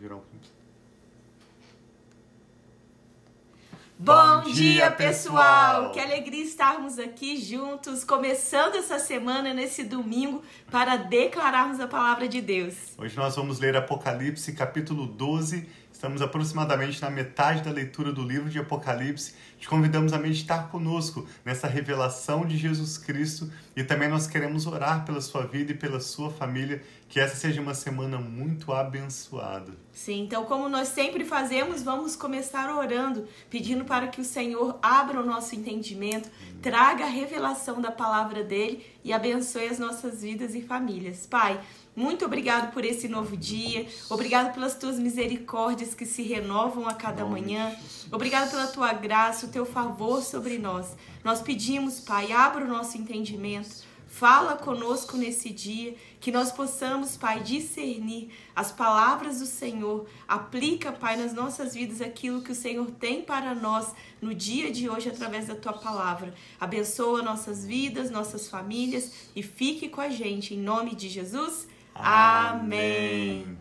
geral. Bom, dia, pessoal! Que alegria estarmos aqui juntos, começando essa semana, nesse domingo, para declararmos a palavra de Deus. Hoje nós vamos ler Apocalipse, capítulo 12. Estamos aproximadamente na metade da leitura do livro de Apocalipse. Te convidamos a meditar conosco nessa revelação de Jesus Cristo e também nós queremos orar pela sua vida e pela sua família, que essa seja uma semana muito abençoada. Sim, então, como nós sempre fazemos, vamos começar orando, pedindo para que o Senhor abra o nosso entendimento, traga a revelação da palavra dele e abençoe as nossas vidas e famílias. Pai, muito obrigado por esse novo dia. Obrigado pelas tuas misericórdias que se renovam a cada manhã. Obrigado pela tua graça, o teu favor sobre nós. Nós pedimos, Pai, abra o nosso entendimento. Fala conosco nesse dia, que nós possamos, Pai, discernir as palavras do Senhor. Aplica, Pai, nas nossas vidas aquilo que o Senhor tem para nós no dia de hoje através da tua palavra. Abençoa nossas vidas, nossas famílias e fique com a gente. Em nome de Jesus. Amém.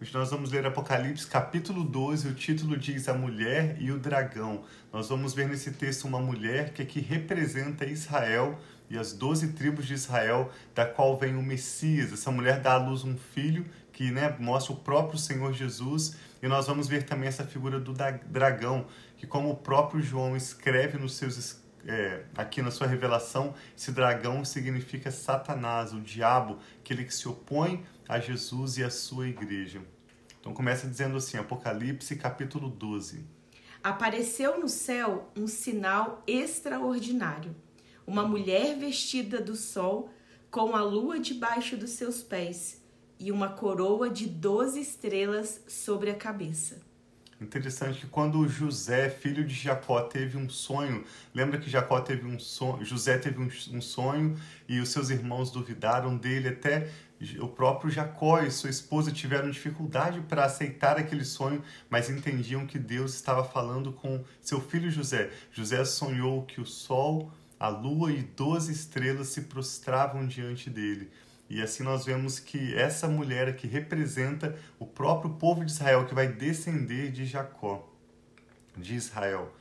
Hoje nós vamos ler Apocalipse capítulo 12, o título diz A Mulher e o Dragão. Nós vamos ver nesse texto uma mulher que aqui representa Israel e as doze tribos de Israel, da qual vem o Messias. Essa mulher dá à luz um filho que né, mostra o próprio Senhor Jesus. E nós vamos ver também essa figura do dragão, que como o próprio João escreve nos seus é, aqui na sua revelação, esse dragão significa Satanás, o diabo, aquele que se opõe a Jesus e a sua igreja. Então começa dizendo assim, Apocalipse capítulo 12. Apareceu no céu um sinal extraordinário. Uma mulher vestida do sol, com a lua debaixo dos seus pés, e uma coroa de doze estrelas sobre a cabeça. Interessante que quando José, filho de Jacó, teve um sonho, lembra que Jacó teve um sonho, José teve um, sonho e os seus irmãos duvidaram dele, até o próprio Jacó e sua esposa tiveram dificuldade para aceitar aquele sonho, mas entendiam que Deus estava falando com seu filho José. José sonhou que o sol, a lua e doze estrelas se prostravam diante dele. E assim nós vemos que essa mulher aqui representa o próprio povo de Israel que vai descender de Jacó, de Israel.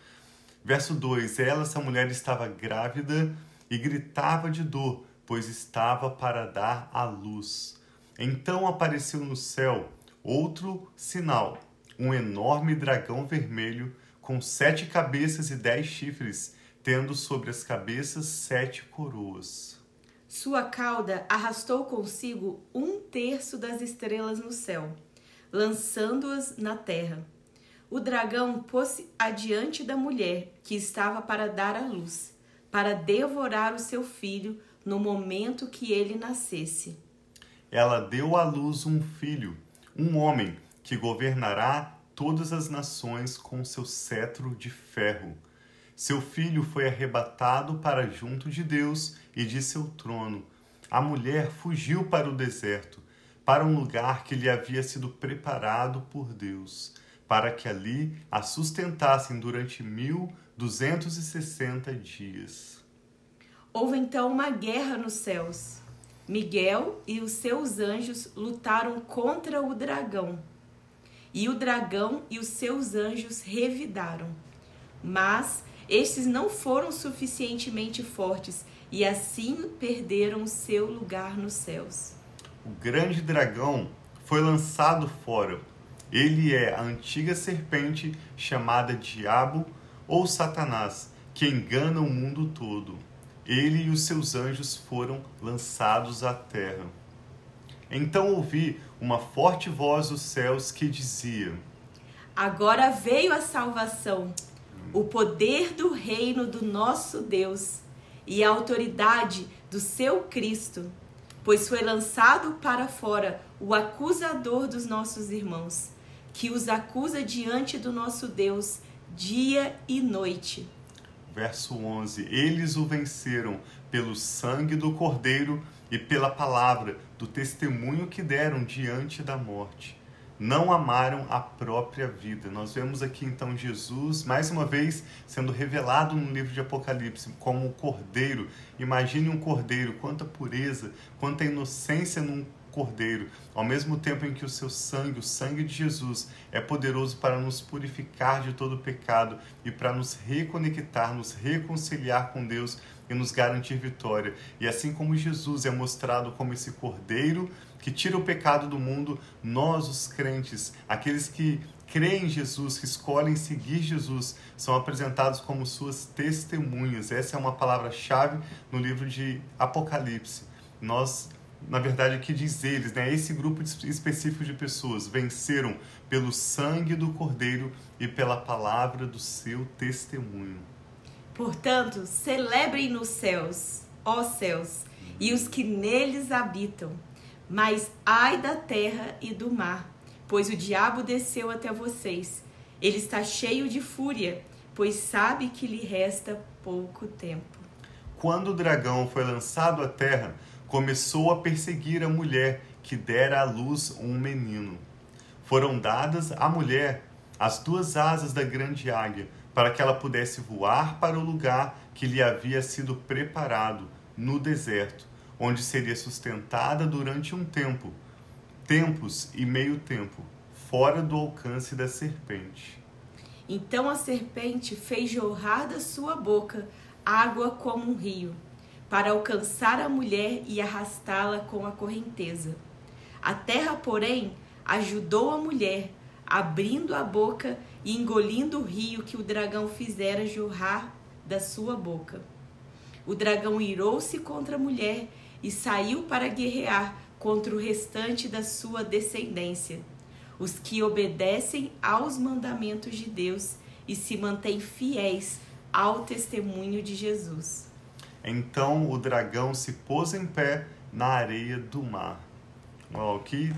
Verso 2: Ela, essa mulher, estava grávida e gritava de dor, pois estava para dar à luz. Então apareceu no céu outro sinal, um enorme dragão vermelho com sete cabeças e dez chifres, tendo sobre as cabeças sete coroas. Sua cauda arrastou consigo um terço das estrelas no céu, lançando-as na terra. O dragão pôs-se adiante da mulher que estava para dar à luz, para devorar o seu filho no momento que ele nascesse. Ela deu à luz um filho, um homem que governará todas as nações com seu cetro de ferro. Seu filho foi arrebatado para junto de Deus e de seu trono. A mulher fugiu para o deserto, para um lugar que lhe havia sido preparado por Deus, para que ali a sustentassem durante mil duzentos e sessenta dias. Houve então uma guerra nos céus. Miguel e os seus anjos lutaram contra o dragão. E o dragão e os seus anjos revidaram. Mas estes não foram suficientemente fortes e assim perderam seu lugar nos céus. O grande dragão foi lançado fora. Ele é a antiga serpente chamada Diabo ou Satanás, que engana o mundo todo. Ele e os seus anjos foram lançados à terra. Então ouvi uma forte voz dos céus que dizia: Agora veio a salvação o poder do reino do nosso Deus e a autoridade do seu Cristo, pois foi lançado para fora o acusador dos nossos irmãos, que os acusa diante do nosso Deus dia e noite. Verso 11: Eles o venceram pelo sangue do Cordeiro e pela palavra do testemunho que deram diante da morte não amaram a própria vida. Nós vemos aqui então Jesus, mais uma vez, sendo revelado no livro de Apocalipse como o cordeiro. Imagine um cordeiro, quanta pureza, quanta inocência num Cordeiro, ao mesmo tempo em que o seu sangue, o sangue de Jesus, é poderoso para nos purificar de todo pecado e para nos reconectar, nos reconciliar com Deus e nos garantir vitória. E assim como Jesus é mostrado como esse Cordeiro que tira o pecado do mundo, nós, os crentes, aqueles que creem em Jesus, que escolhem seguir Jesus, são apresentados como suas testemunhas. Essa é uma palavra-chave no livro de Apocalipse. Nós, na verdade, aqui diz eles, né? Esse grupo específico de pessoas venceram pelo sangue do Cordeiro e pela palavra do seu testemunho. Portanto, celebrem nos céus, ó céus, e os que neles habitam. Mas ai da terra e do mar, pois o diabo desceu até vocês. Ele está cheio de fúria, pois sabe que lhe resta pouco tempo. Quando o dragão foi lançado à terra, começou a perseguir a mulher que dera à luz um menino. Foram dadas à mulher as duas asas da grande águia, para que ela pudesse voar para o lugar que lhe havia sido preparado, no deserto, onde seria sustentada durante um tempo, tempos e meio tempo, fora do alcance da serpente. Então a serpente fez jorrar da sua boca água como um rio para alcançar a mulher e arrastá-la com a correnteza. A terra, porém, ajudou a mulher, abrindo a boca e engolindo o rio que o dragão fizera jorrar da sua boca. O dragão irou-se contra a mulher e saiu para guerrear contra o restante da sua descendência, os que obedecem aos mandamentos de Deus e se mantêm fiéis ao testemunho de Jesus. Então o dragão se pôs em pé na areia do mar. Uau, que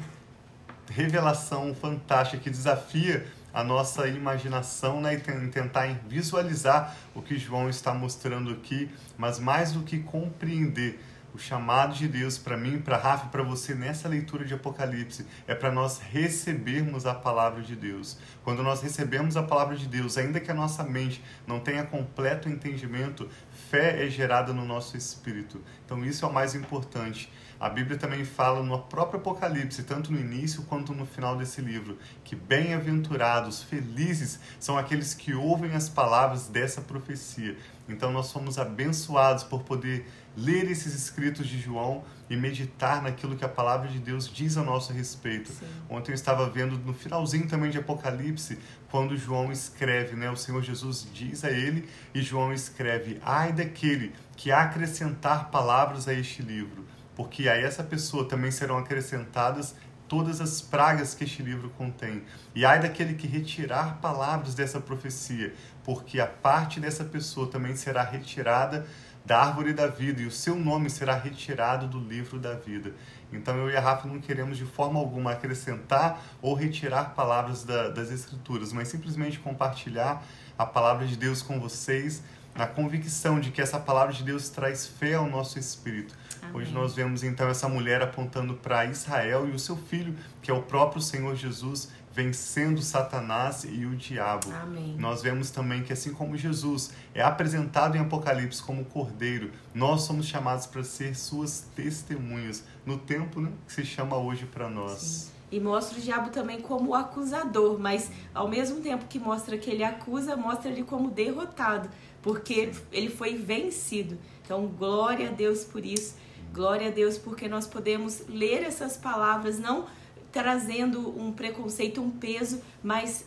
revelação fantástica que desafia a nossa imaginação né, e tentar visualizar o que João está mostrando aqui, mas mais do que compreender, o chamado de Deus para mim, para Rafa e para você nessa leitura de Apocalipse é para nós recebermos a palavra de Deus. Quando nós recebemos a palavra de Deus, ainda que a nossa mente não tenha completo entendimento, fé é gerada no nosso espírito. Então isso é o mais importante. A Bíblia também fala no próprio Apocalipse, tanto no início quanto no final desse livro, que bem-aventurados, felizes são aqueles que ouvem as palavras dessa profecia. Então nós somos abençoados por poder ler esses escritos de João e meditar naquilo que a palavra de Deus diz a nosso respeito. Sim. Ontem eu estava vendo no finalzinho também de Apocalipse, quando João escreve, né? O Senhor Jesus diz a ele e João escreve: "Ai daquele que acrescentar palavras a este livro, porque a essa pessoa também serão acrescentadas todas as pragas que este livro contém. E ai daquele que retirar palavras dessa profecia, porque a parte dessa pessoa também será retirada da árvore da vida e o seu nome será retirado do livro da vida. Então eu e a Rafa não queremos de forma alguma acrescentar ou retirar palavras da, das Escrituras, mas simplesmente compartilhar a palavra de Deus com vocês, na convicção de que essa palavra de Deus traz fé ao nosso espírito. Amém. Hoje nós vemos então essa mulher apontando para Israel e o seu filho, que é o próprio Senhor Jesus, vencendo Satanás e o diabo. Amém. Nós vemos também que assim como Jesus é apresentado em Apocalipse como cordeiro, nós somos chamados para ser suas testemunhas no tempo né, que se chama hoje para nós. Sim. E mostra o diabo também como acusador, mas ao mesmo tempo que mostra que ele acusa, mostra ele como derrotado, porque ele foi vencido. Então, glória a Deus por isso. Glória a Deus porque nós podemos ler essas palavras não trazendo um preconceito, um peso, mas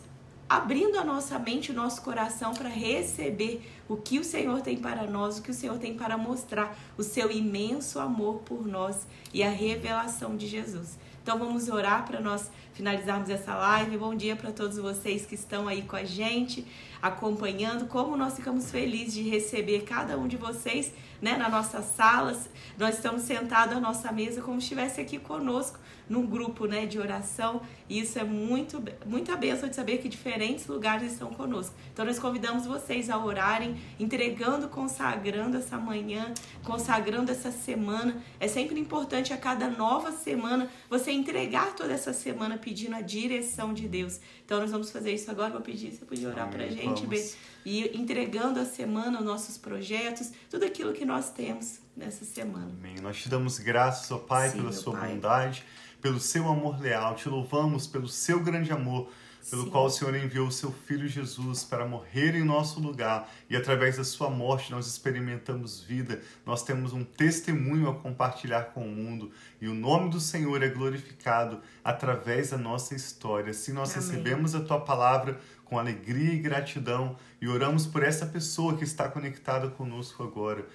abrindo a nossa mente, o nosso coração para receber o que o Senhor tem para nós, o que o Senhor tem para mostrar, o seu imenso amor por nós e a revelação de Jesus. Então vamos orar para nós finalizarmos essa live. Bom dia para todos vocês que estão aí com a gente, acompanhando. Como nós ficamos felizes de receber cada um de vocês né, na nossa sala. Nós estamos sentados à nossa mesa como se estivesse aqui conosco num grupo né, de oração. E isso é muito, muita bênção de saber que diferentes lugares estão conosco. Então nós convidamos vocês a orarem, entregando, consagrando essa manhã, consagrando essa semana. É sempre importante a cada nova semana você entregar toda essa semana pedindo a direção de Deus. Então nós vamos fazer isso agora. Vou pedir, você podia orar para a gente, Bê, e entregando a semana os nossos projetos, tudo aquilo que nós temos nessa semana. Amém. Nós te damos graças, ó Pai, Sim, pela sua pai. bondade pelo seu amor leal, te louvamos pelo seu grande amor pelo Sim. qual o Senhor enviou o seu Filho Jesus para morrer em nosso lugar e através da sua morte nós experimentamos vida, nós temos um testemunho a compartilhar com o mundo e o nome do Senhor é glorificado através da nossa história. Assim nós Amém. recebemos a tua palavra com alegria e gratidão e oramos por essa pessoa que está conectada conosco agora.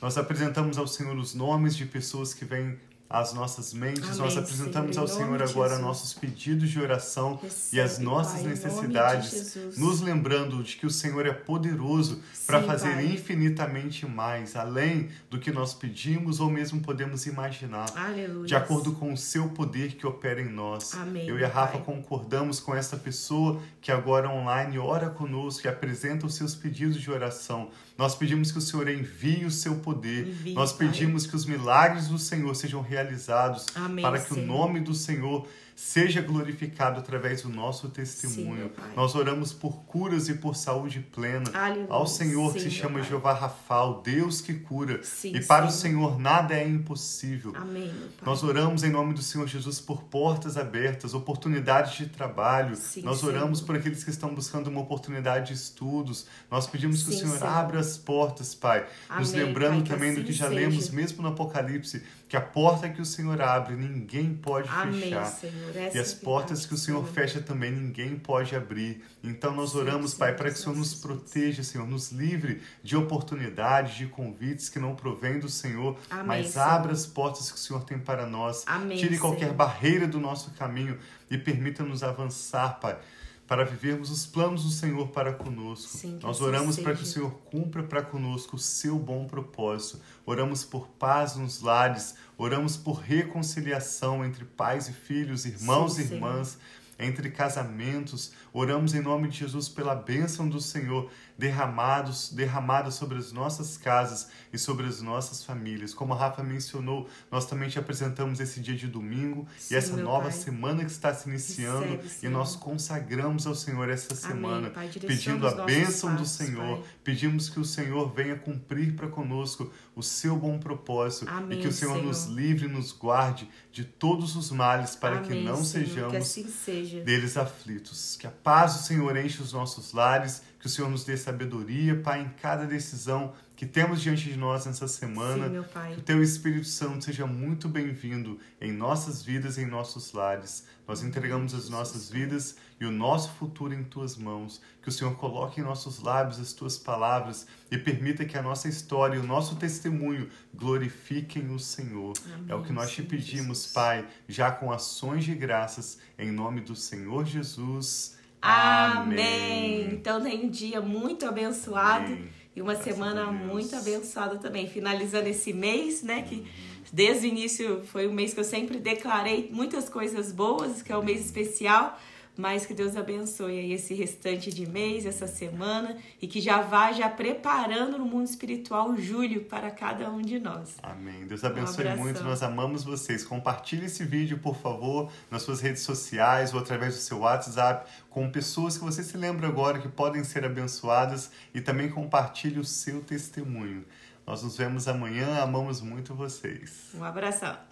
Nós apresentamos ao Senhor os nomes de pessoas que vêm as nossas mentes. Amém, Nós apresentamos Senhor, ao Senhor agora nossos pedidos de oração Recebe, e as nossas pai, necessidades, nos lembrando de que o Senhor é poderoso para fazer pai. infinitamente mais, além do que nós pedimos ou mesmo podemos imaginar, Aleluia. de acordo com o seu poder que opera em nós. Amém, Eu e a Rafa pai. concordamos com essa pessoa que agora online ora conosco e apresenta os seus pedidos de oração. Nós pedimos que o Senhor envie o seu poder. Envie, Nós pedimos que os milagres do Senhor sejam realizados Amém, para que Senhor. o nome do Senhor seja glorificado através do nosso testemunho. Sim, Nós oramos por curas e por saúde plena Aleluia. ao Senhor Sim, que se chama pai. Jeová Rafael, Deus que cura. Sim, e para o Senhor nada é impossível. Amém, Nós oramos em nome do Senhor Jesus por portas abertas, oportunidades de trabalho. Nós oramos por aqueles que estão buscando uma oportunidade de estudos. Nós pedimos que o Senhor, Senhor, abra as portas, Pai. Amém, Nos lembrando pai, também assim do que já seja. lemos mesmo no Apocalipse, que a porta que o Senhor abre, ninguém pode Amém, fechar. Senhor. E as portas que o Senhor fecha também, ninguém pode abrir. Então nós oramos, Pai, para que o Senhor nos proteja, Senhor, nos livre de oportunidades, de convites que não provêm do Senhor, Amém, mas abra as portas que o Senhor tem para nós. Amém, Tire qualquer Senhor. barreira do nosso caminho e permita-nos avançar, Pai para vivermos os planos do Senhor para conosco. Sim, Nós assim oramos para que o Senhor cumpra para conosco o seu bom propósito. Oramos por paz nos lares, oramos por reconciliação entre pais e filhos, irmãos Sim, e irmãs. Senhor entre casamentos. Oramos em nome de Jesus pela bênção do Senhor derramados, derramada sobre as nossas casas e sobre as nossas famílias. Como a Rafa mencionou, nós também te apresentamos esse dia de domingo Sim, e essa nova pai. semana que está se iniciando Recebe, e nós consagramos ao Senhor essa semana, Amém, pedindo a bênção passos, do Senhor, pai. pedimos que o Senhor venha cumprir para conosco o seu bom propósito Amém, e que o Senhor, Senhor, nos livre e nos guarde de todos os males para Amém, que não Senhor, sejamos que assim seja. deles aflitos. Que a paz do Senhor enche os nossos lares que o Senhor nos dê sabedoria, Pai, em cada decisão que temos diante de nós nessa semana. Sim, meu Pai. Que o Teu Espírito Santo seja muito bem-vindo em nossas vidas, em nossos lares. Nós entregamos as nossas vidas e o nosso futuro em Tuas mãos. Que o Senhor coloque em nossos lábios as Tuas palavras e permita que a nossa história e o nosso testemunho glorifiquem o Senhor. Amém, é o que nós te pedimos, Jesus. Pai, já com ações de graças, em nome do Senhor Jesus. Amém. Então tem um dia muito abençoado Amém. e uma Graças semana muito abençoada também. Finalizando esse mês, né? Que desde o início foi um mês que eu sempre declarei muitas coisas boas, que é um mês especial mas que Deus abençoe aí esse restante de mês, essa semana e que já vá já preparando no mundo espiritual julho para cada um de nós. Amém. Deus abençoe um muito. Nós amamos vocês. Compartilhe esse vídeo, por favor, nas suas redes sociais ou através do seu WhatsApp com pessoas que você se lembra agora que podem ser abençoadas e também compartilhe o seu testemunho. Nós nos vemos amanhã. Amamos muito vocês. Um abração.